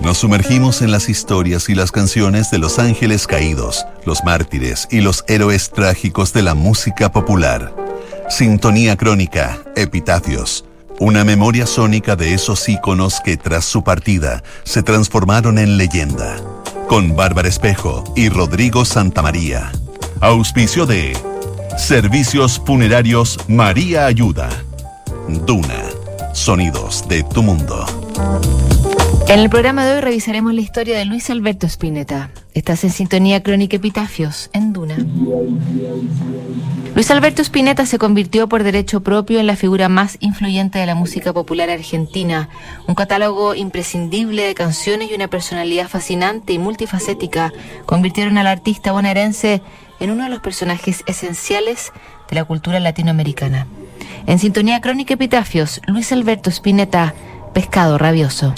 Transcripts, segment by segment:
Nos sumergimos en las historias y las canciones de los ángeles caídos, los mártires y los héroes trágicos de la música popular. Sintonía crónica, epitafios. Una memoria sónica de esos íconos que tras su partida se transformaron en leyenda. Con Bárbara Espejo y Rodrigo Santamaría. Auspicio de Servicios Funerarios María Ayuda. Duna. Sonidos de tu mundo. En el programa de hoy revisaremos la historia de Luis Alberto Spinetta. Estás en sintonía crónica Epitafios, en Duna. Luis Alberto Spinetta se convirtió por derecho propio en la figura más influyente de la música popular argentina, un catálogo imprescindible de canciones y una personalidad fascinante y multifacética convirtieron al artista bonaerense en uno de los personajes esenciales de la cultura latinoamericana. En sintonía crónica Epitafios, Luis Alberto Spinetta, Pescado Rabioso.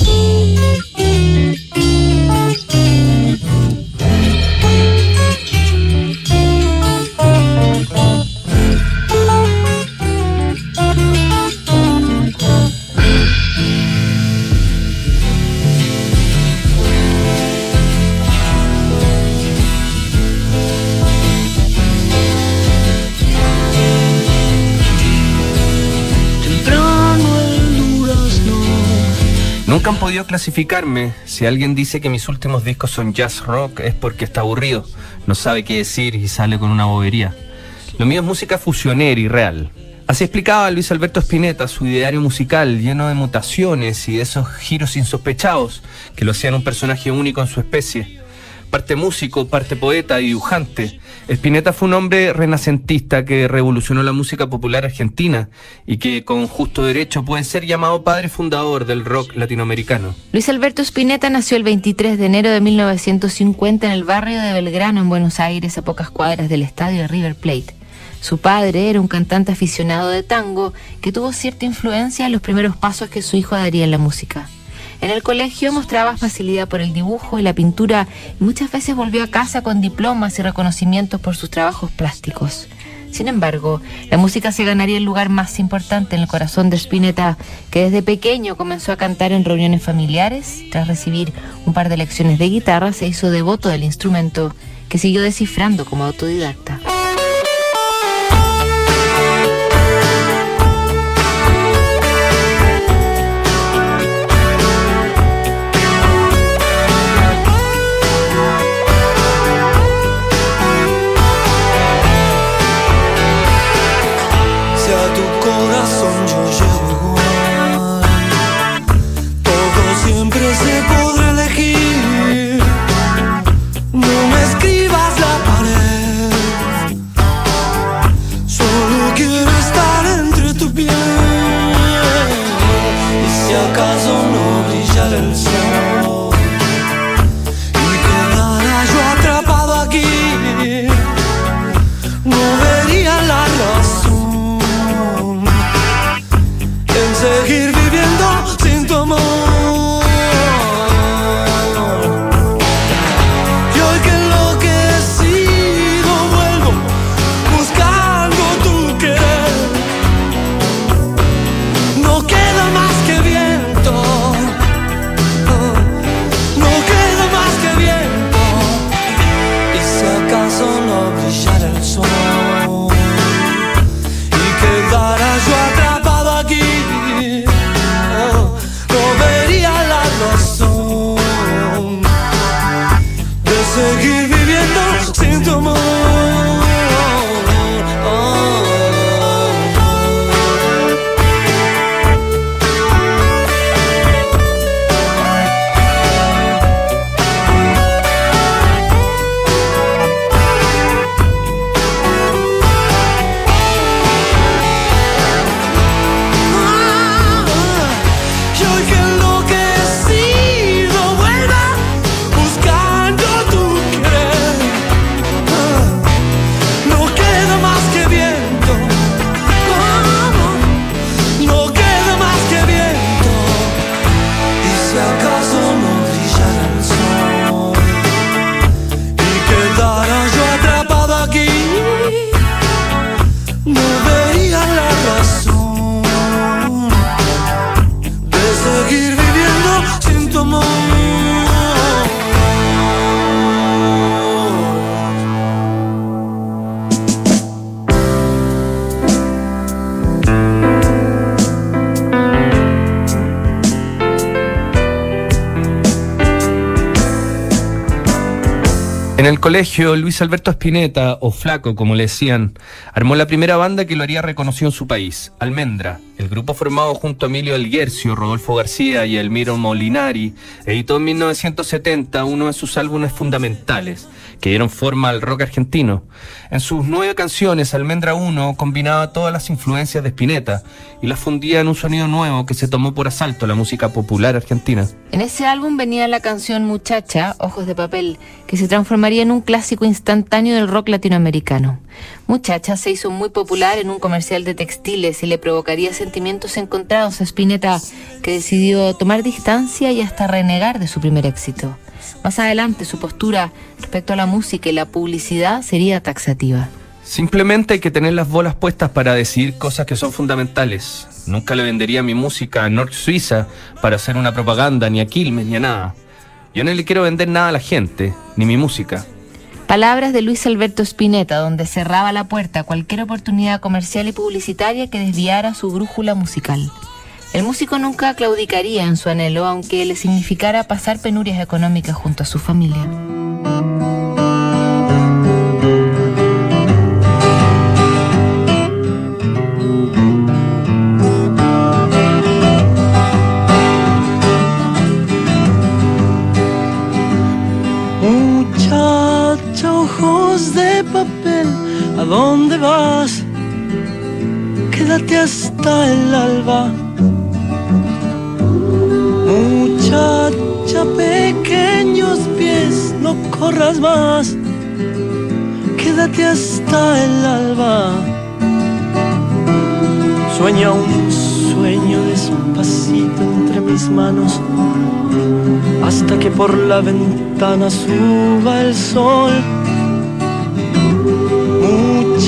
Nunca han podido clasificarme. Si alguien dice que mis últimos discos son jazz rock es porque está aburrido, no sabe qué decir y sale con una bobería. Lo mío es música fusionera y real. Así explicaba Luis Alberto Spinetta su ideario musical lleno de mutaciones y de esos giros insospechados que lo hacían un personaje único en su especie parte músico, parte poeta y dibujante. Spinetta fue un hombre renacentista que revolucionó la música popular argentina y que con justo derecho puede ser llamado padre fundador del rock latinoamericano. Luis Alberto Spinetta nació el 23 de enero de 1950 en el barrio de Belgrano, en Buenos Aires, a pocas cuadras del estadio de River Plate. Su padre era un cantante aficionado de tango que tuvo cierta influencia en los primeros pasos que su hijo daría en la música. En el colegio mostraba facilidad por el dibujo y la pintura y muchas veces volvió a casa con diplomas y reconocimientos por sus trabajos plásticos. Sin embargo, la música se ganaría el lugar más importante en el corazón de Spinetta, que desde pequeño comenzó a cantar en reuniones familiares. Tras recibir un par de lecciones de guitarra, se hizo devoto del instrumento, que siguió descifrando como autodidacta. En el colegio, Luis Alberto Spinetta, o Flaco como le decían, armó la primera banda que lo haría reconocido en su país, Almendra. El grupo formado junto a Emilio Alguercio, Rodolfo García y Elmiro Molinari editó en 1970 uno de sus álbumes fundamentales, que dieron forma al rock argentino. En sus nueve canciones, Almendra 1 combinaba todas las influencias de Spinetta y las fundía en un sonido nuevo que se tomó por asalto la música popular argentina. En ese álbum venía la canción Muchacha, Ojos de Papel, que se transformaría en un clásico instantáneo del rock latinoamericano. Muchacha se hizo muy popular en un comercial de textiles y le provocaría sentimientos encontrados a Spinetta, que decidió tomar distancia y hasta renegar de su primer éxito. Más adelante su postura respecto a la música y la publicidad sería taxativa. Simplemente hay que tener las bolas puestas para decidir cosas que son fundamentales. Nunca le vendería mi música a North Suiza para hacer una propaganda, ni a Quilmes, ni a nada. Yo no le quiero vender nada a la gente, ni mi música. Palabras de Luis Alberto Spinetta, donde cerraba la puerta a cualquier oportunidad comercial y publicitaria que desviara su brújula musical. El músico nunca claudicaría en su anhelo, aunque le significara pasar penurias económicas junto a su familia. ¿A dónde vas? Quédate hasta el alba Muchacha, pequeños pies, no corras más, quédate hasta el alba. Sueña un sueño despacito entre mis manos, hasta que por la ventana suba el sol.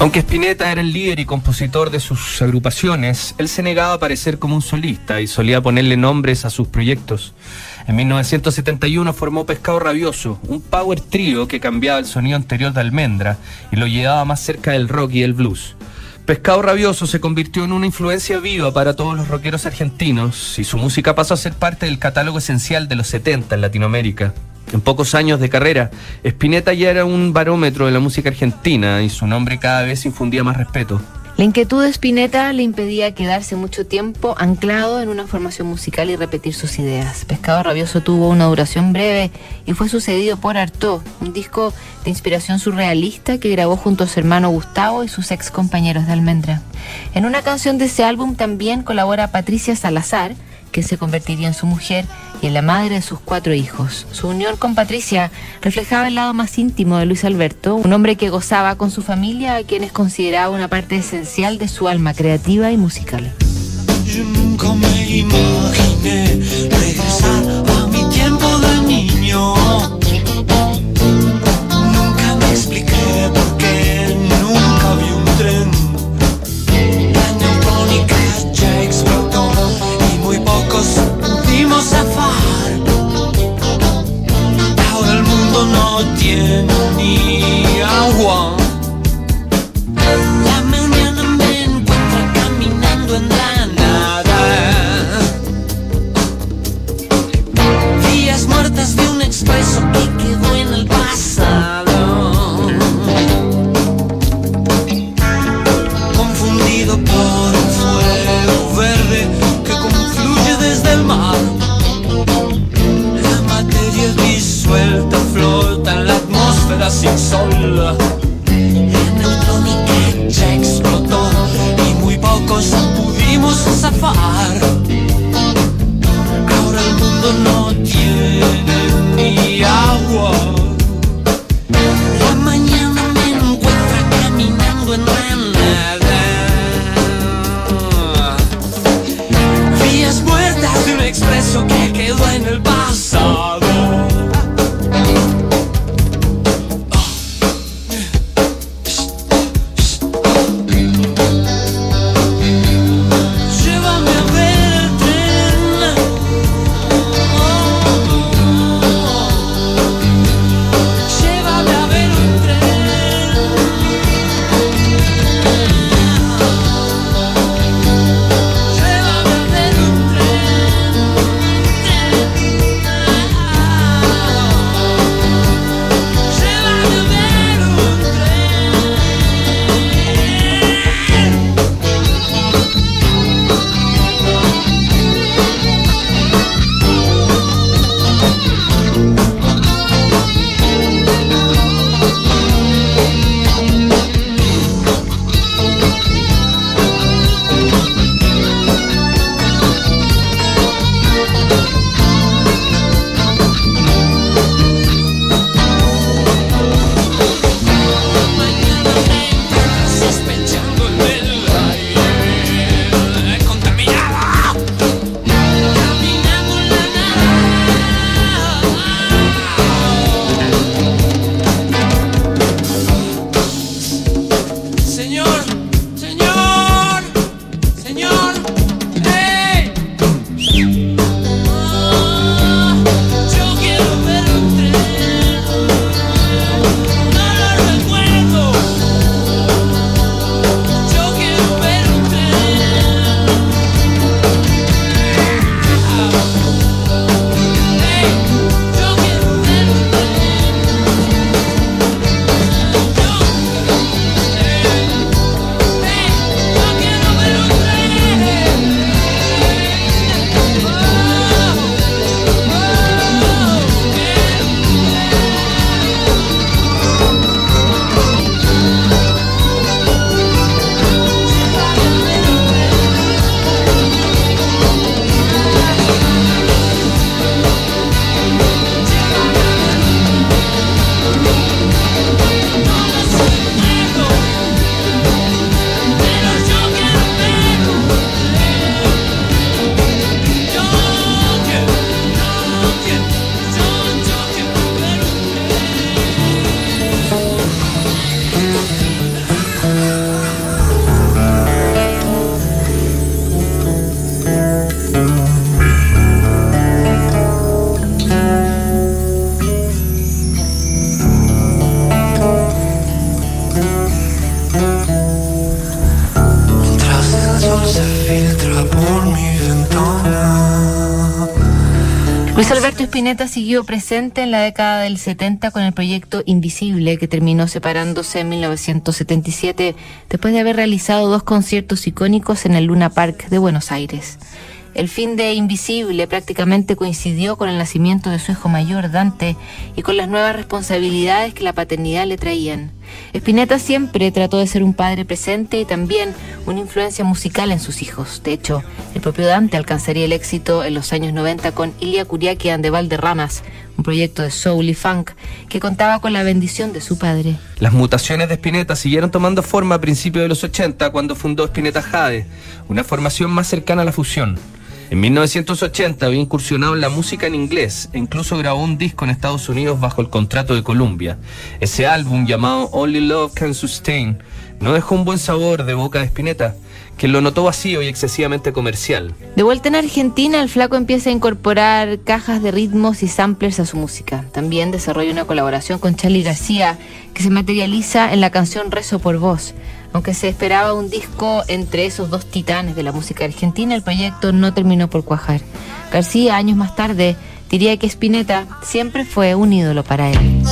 Aunque Spinetta era el líder y compositor de sus agrupaciones, él se negaba a aparecer como un solista y solía ponerle nombres a sus proyectos. En 1971 formó Pescado Rabioso, un power trio que cambiaba el sonido anterior de Almendra y lo llevaba más cerca del rock y el blues. Pescado Rabioso se convirtió en una influencia viva para todos los rockeros argentinos y su música pasó a ser parte del catálogo esencial de los 70 en Latinoamérica. En pocos años de carrera, Spinetta ya era un barómetro de la música argentina y su nombre cada vez infundía más respeto. La inquietud de Spinetta le impedía quedarse mucho tiempo anclado en una formación musical y repetir sus ideas. Pescado Rabioso tuvo una duración breve y fue sucedido por Artaud, un disco de inspiración surrealista que grabó junto a su hermano Gustavo y sus ex compañeros de Almendra. En una canción de ese álbum también colabora Patricia Salazar, que se convertiría en su mujer y la madre de sus cuatro hijos. Su unión con Patricia reflejaba el lado más íntimo de Luis Alberto, un hombre que gozaba con su familia, a quienes consideraba una parte esencial de su alma creativa y musical. Yo nunca me imaginé regresar a mi tiempo de niño. Expreso que quedó en el pasado. Siguió presente en la década del 70 con el proyecto Invisible, que terminó separándose en 1977 después de haber realizado dos conciertos icónicos en el Luna Park de Buenos Aires. El fin de Invisible prácticamente coincidió con el nacimiento de su hijo mayor, Dante, y con las nuevas responsabilidades que la paternidad le traían. Spinetta siempre trató de ser un padre presente y también una influencia musical en sus hijos. De hecho, el propio Dante alcanzaría el éxito en los años 90 con Ilia Curiaquian de Valderramas, un proyecto de soul y funk que contaba con la bendición de su padre. Las mutaciones de Spinetta siguieron tomando forma a principios de los 80 cuando fundó Spinetta Jade, una formación más cercana a la fusión. En 1980 había incursionado en la música en inglés e incluso grabó un disco en Estados Unidos bajo el contrato de Columbia. Ese álbum llamado Only Love Can Sustain no dejó un buen sabor de boca de Spinetta, que lo notó vacío y excesivamente comercial. De vuelta en Argentina, el flaco empieza a incorporar cajas de ritmos y samplers a su música. También desarrolla una colaboración con Charlie García que se materializa en la canción Rezo por Vos. Aunque se esperaba un disco entre esos dos titanes de la música argentina, el proyecto no terminó por cuajar. García, años más tarde, diría que Spinetta siempre fue un ídolo para él.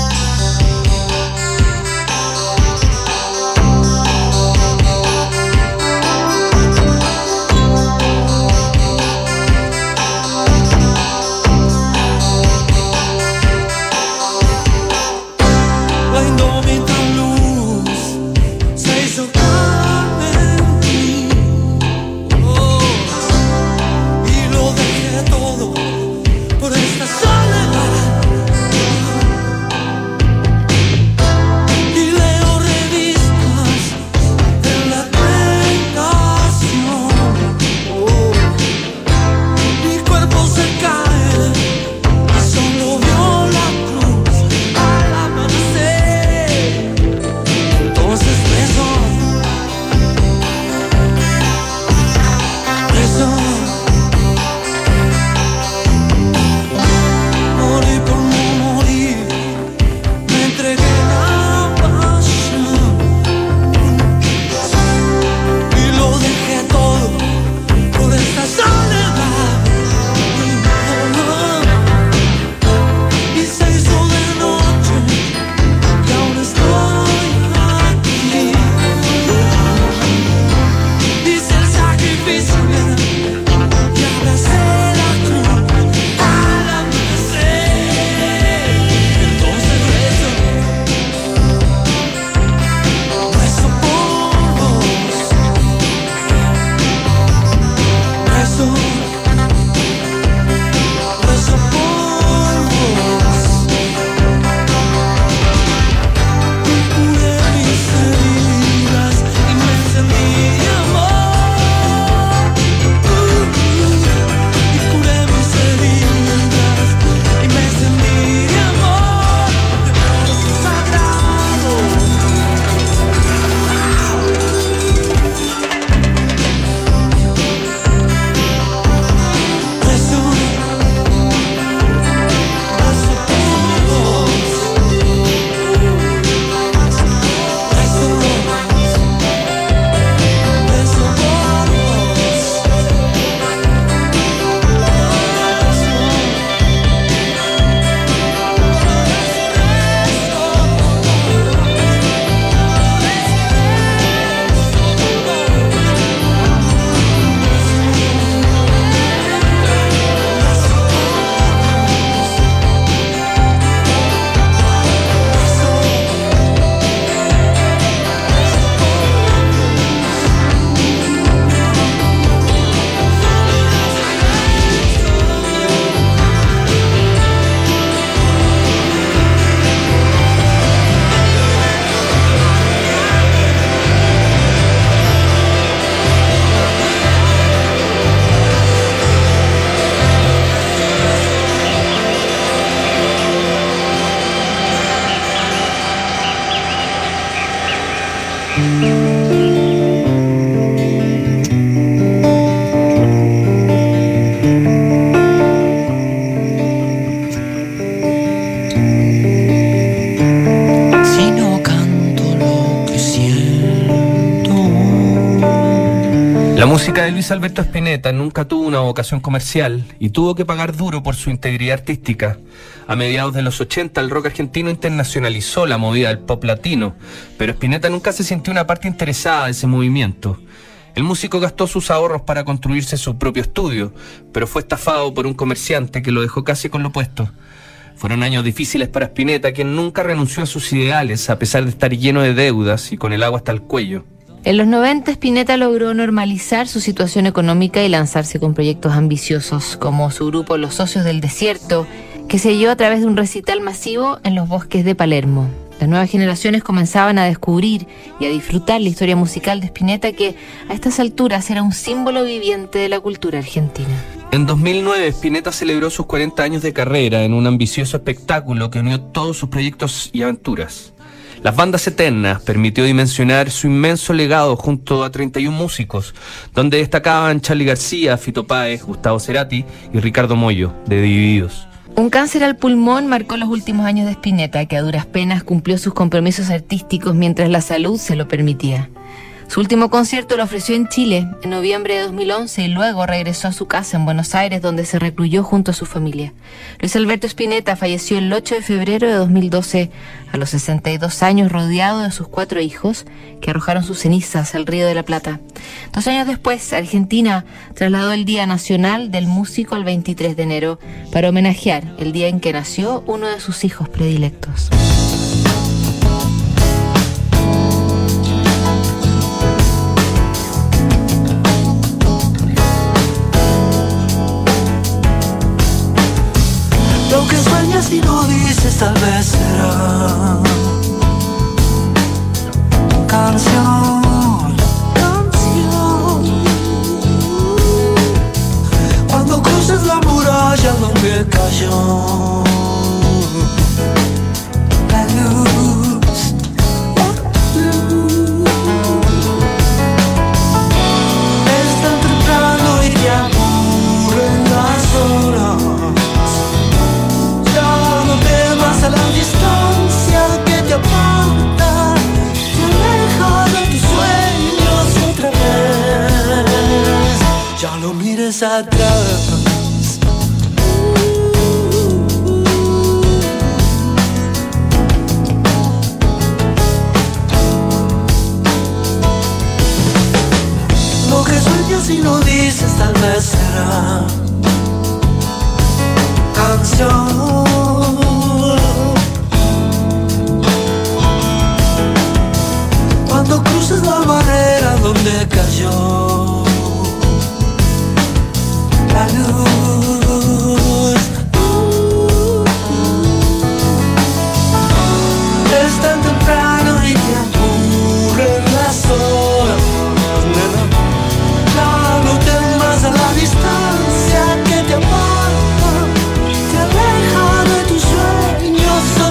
Música de Luis Alberto Spinetta nunca tuvo una vocación comercial y tuvo que pagar duro por su integridad artística. A mediados de los 80 el rock argentino internacionalizó la movida del pop latino, pero Spinetta nunca se sintió una parte interesada de ese movimiento. El músico gastó sus ahorros para construirse su propio estudio, pero fue estafado por un comerciante que lo dejó casi con lo puesto. Fueron años difíciles para Spinetta, quien nunca renunció a sus ideales a pesar de estar lleno de deudas y con el agua hasta el cuello. En los 90 Spinetta logró normalizar su situación económica y lanzarse con proyectos ambiciosos como su grupo Los Socios del Desierto, que se dio a través de un recital masivo en los bosques de Palermo. Las nuevas generaciones comenzaban a descubrir y a disfrutar la historia musical de Spinetta que a estas alturas era un símbolo viviente de la cultura argentina. En 2009, Spinetta celebró sus 40 años de carrera en un ambicioso espectáculo que unió todos sus proyectos y aventuras. Las bandas eternas permitió dimensionar su inmenso legado junto a 31 músicos, donde destacaban Charlie García, Fito Páez, Gustavo Cerati y Ricardo Mollo, de Divididos. Un cáncer al pulmón marcó los últimos años de Spinetta, que a duras penas cumplió sus compromisos artísticos mientras la salud se lo permitía. Su último concierto lo ofreció en Chile en noviembre de 2011 y luego regresó a su casa en Buenos Aires donde se recluyó junto a su familia. Luis Alberto Spinetta falleció el 8 de febrero de 2012 a los 62 años rodeado de sus cuatro hijos que arrojaron sus cenizas al río de la Plata. Dos años después, Argentina trasladó el Día Nacional del Músico al 23 de enero para homenajear el día en que nació uno de sus hijos predilectos. Y no dices tal vez será canción, canción. Cuando cruces la muralla donde cayó atrás.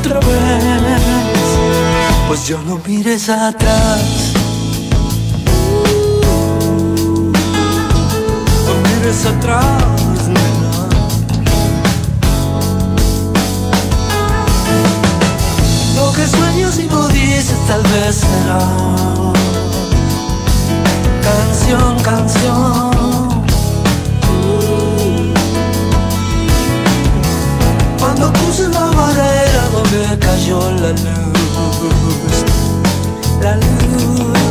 Otra vez. Pues yo no mires atrás. No mires atrás, nena. Lo que sueñas y no dices tal vez será canción, canción. Cuando cruces la barrera donde cayó la luz, la luz.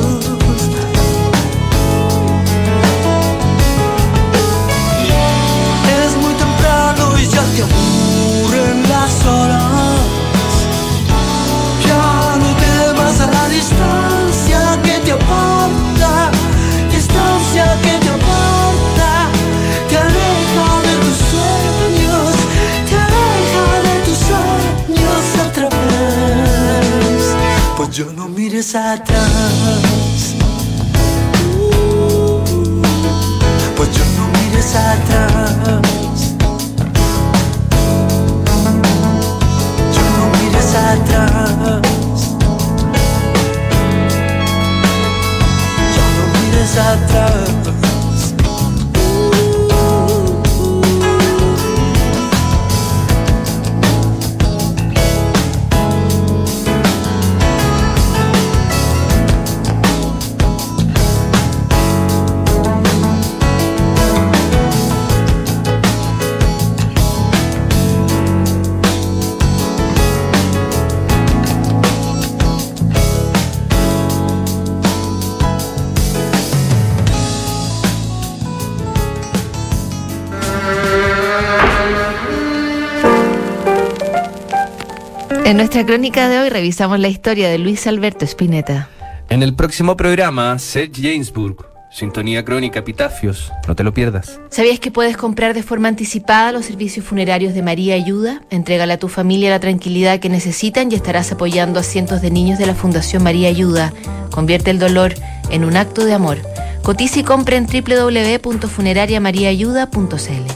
En nuestra crónica de hoy revisamos la historia de Luis Alberto Spinetta. En el próximo programa, Seth Jamesburg, Sintonía Crónica, Epitafios. No te lo pierdas. ¿Sabías que puedes comprar de forma anticipada los servicios funerarios de María Ayuda? Entrégale a tu familia la tranquilidad que necesitan y estarás apoyando a cientos de niños de la Fundación María Ayuda. Convierte el dolor en un acto de amor. Cotiza y compra en www.funerariamariaayuda.cl.